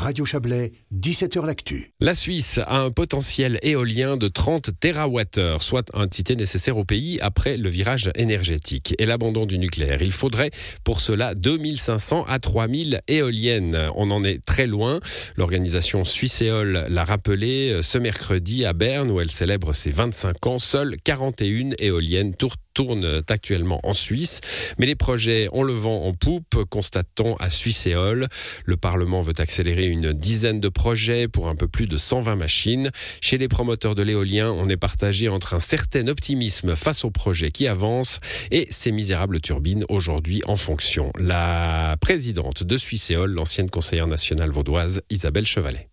Radio Chablais, 17h L'Actu. La Suisse a un potentiel éolien de 30 TWh, soit un ticket nécessaire au pays après le virage énergétique et l'abandon du nucléaire. Il faudrait pour cela 2500 à 3000 éoliennes. On en est très loin. L'organisation Suisséole l'a rappelé ce mercredi à Berne où elle célèbre ses 25 ans. Seules 41 éoliennes tournent actuellement en Suisse. Mais les projets ont le vent en poupe, constate-t-on à Suisséole. Le Parlement veut accélérer une dizaine de projets pour un peu plus de 120 machines. Chez les promoteurs de l'éolien, on est partagé entre un certain optimisme face aux projets qui avancent et ces misérables turbines aujourd'hui en fonction. La présidente de Suisséole, l'ancienne conseillère nationale vaudoise Isabelle Chevalet.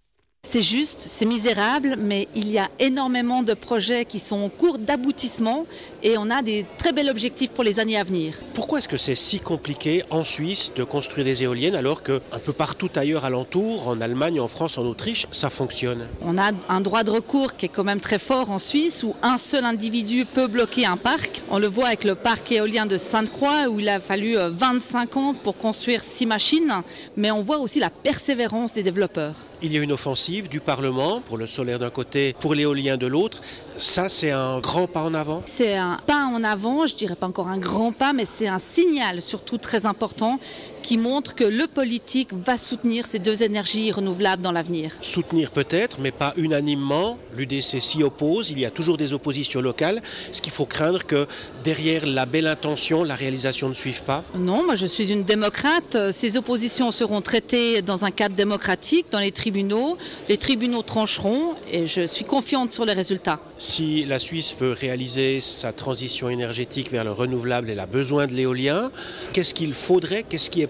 C'est juste, c'est misérable, mais il y a énormément de projets qui sont en cours d'aboutissement et on a des très bels objectifs pour les années à venir. Pourquoi est-ce que c'est si compliqué en Suisse de construire des éoliennes alors que un peu partout ailleurs alentour, en Allemagne, en France, en Autriche, ça fonctionne? On a un droit de recours qui est quand même très fort en Suisse où un seul individu peut bloquer un parc. On le voit avec le parc éolien de Sainte-Croix où il a fallu 25 euh, ans pour construire six machines, mais on voit aussi la persévérance des développeurs. Il y a une offensive du Parlement pour le solaire d'un côté, pour l'éolien de l'autre. Ça, c'est un grand pas en avant C'est un pas en avant, je dirais pas encore un grand pas, mais c'est un signal surtout très important qui montre que le politique va soutenir ces deux énergies renouvelables dans l'avenir. Soutenir peut-être, mais pas unanimement. L'UDC s'y oppose, il y a toujours des oppositions locales. Ce qu'il faut craindre que derrière la belle intention, la réalisation ne suive pas Non, moi je suis une démocrate. Ces oppositions seront traitées dans un cadre démocratique, dans les tribunaux. Les tribunaux trancheront et je suis confiante sur les résultats. Si la Suisse veut réaliser sa transition énergétique vers le renouvelable, elle a besoin de l'éolien. Qu'est-ce qu'il faudrait? Qu'est-ce qui est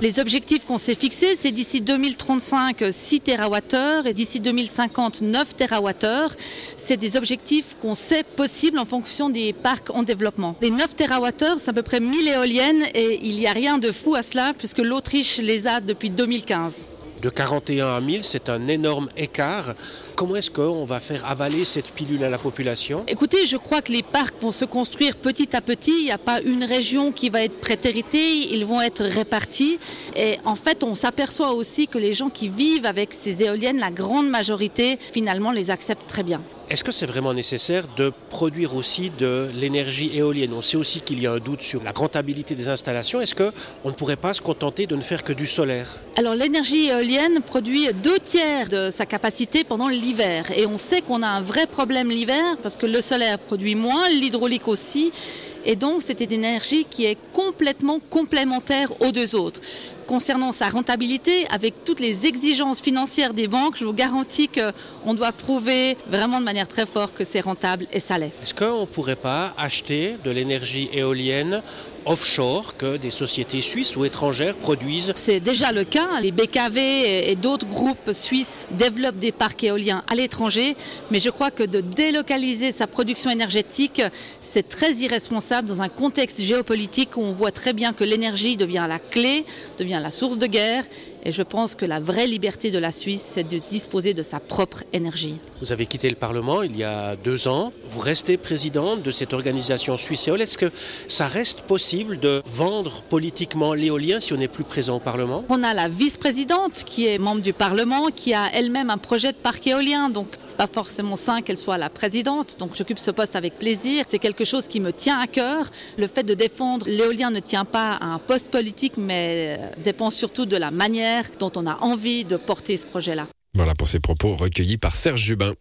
les objectifs qu'on s'est fixés, c'est d'ici 2035 6 TWh et d'ici 2050 9 TWh. C'est des objectifs qu'on sait possibles en fonction des parcs en développement. Les 9 TWh, c'est à peu près 1000 éoliennes et il n'y a rien de fou à cela puisque l'Autriche les a depuis 2015 de 41 à 1000, c'est un énorme écart. Comment est-ce qu'on va faire avaler cette pilule à la population? Écoutez, je crois que les parcs vont se construire petit à petit. Il n'y a pas une région qui va être prétéritée, ils vont être répartis. Et en fait, on s'aperçoit aussi que les gens qui vivent avec ces éoliennes, la grande majorité, finalement, les acceptent très bien. Est-ce que c'est vraiment nécessaire de produire aussi de l'énergie éolienne? On sait aussi qu'il y a un doute sur la rentabilité des installations. Est-ce qu'on ne pourrait pas se contenter de ne faire que du solaire? Alors l'énergie éolienne produit deux tiers de sa capacité pendant l'hiver. Et on sait qu'on a un vrai problème l'hiver parce que le solaire produit moins, l'hydraulique aussi. Et donc, c'est une énergie qui est complètement complémentaire aux deux autres. Concernant sa rentabilité, avec toutes les exigences financières des banques, je vous garantis qu'on doit prouver vraiment de manière très forte que c'est rentable et ça l'est. Est-ce qu'on ne pourrait pas acheter de l'énergie éolienne offshore que des sociétés suisses ou étrangères produisent. C'est déjà le cas. Les BKV et d'autres groupes suisses développent des parcs éoliens à l'étranger, mais je crois que de délocaliser sa production énergétique, c'est très irresponsable dans un contexte géopolitique où on voit très bien que l'énergie devient la clé, devient la source de guerre et je pense que la vraie liberté de la Suisse, c'est de disposer de sa propre énergie. Vous avez quitté le Parlement il y a deux ans. Vous restez présidente de cette organisation suisséole. Est-ce que ça reste possible de vendre politiquement l'éolien si on n'est plus présent au Parlement? On a la vice-présidente qui est membre du Parlement, qui a elle-même un projet de parc éolien. Donc, c'est pas forcément sain qu'elle soit la présidente. Donc, j'occupe ce poste avec plaisir. C'est quelque chose qui me tient à cœur. Le fait de défendre l'éolien ne tient pas à un poste politique, mais dépend surtout de la manière dont on a envie de porter ce projet-là. Voilà pour ces propos recueillis par Serge Jubin.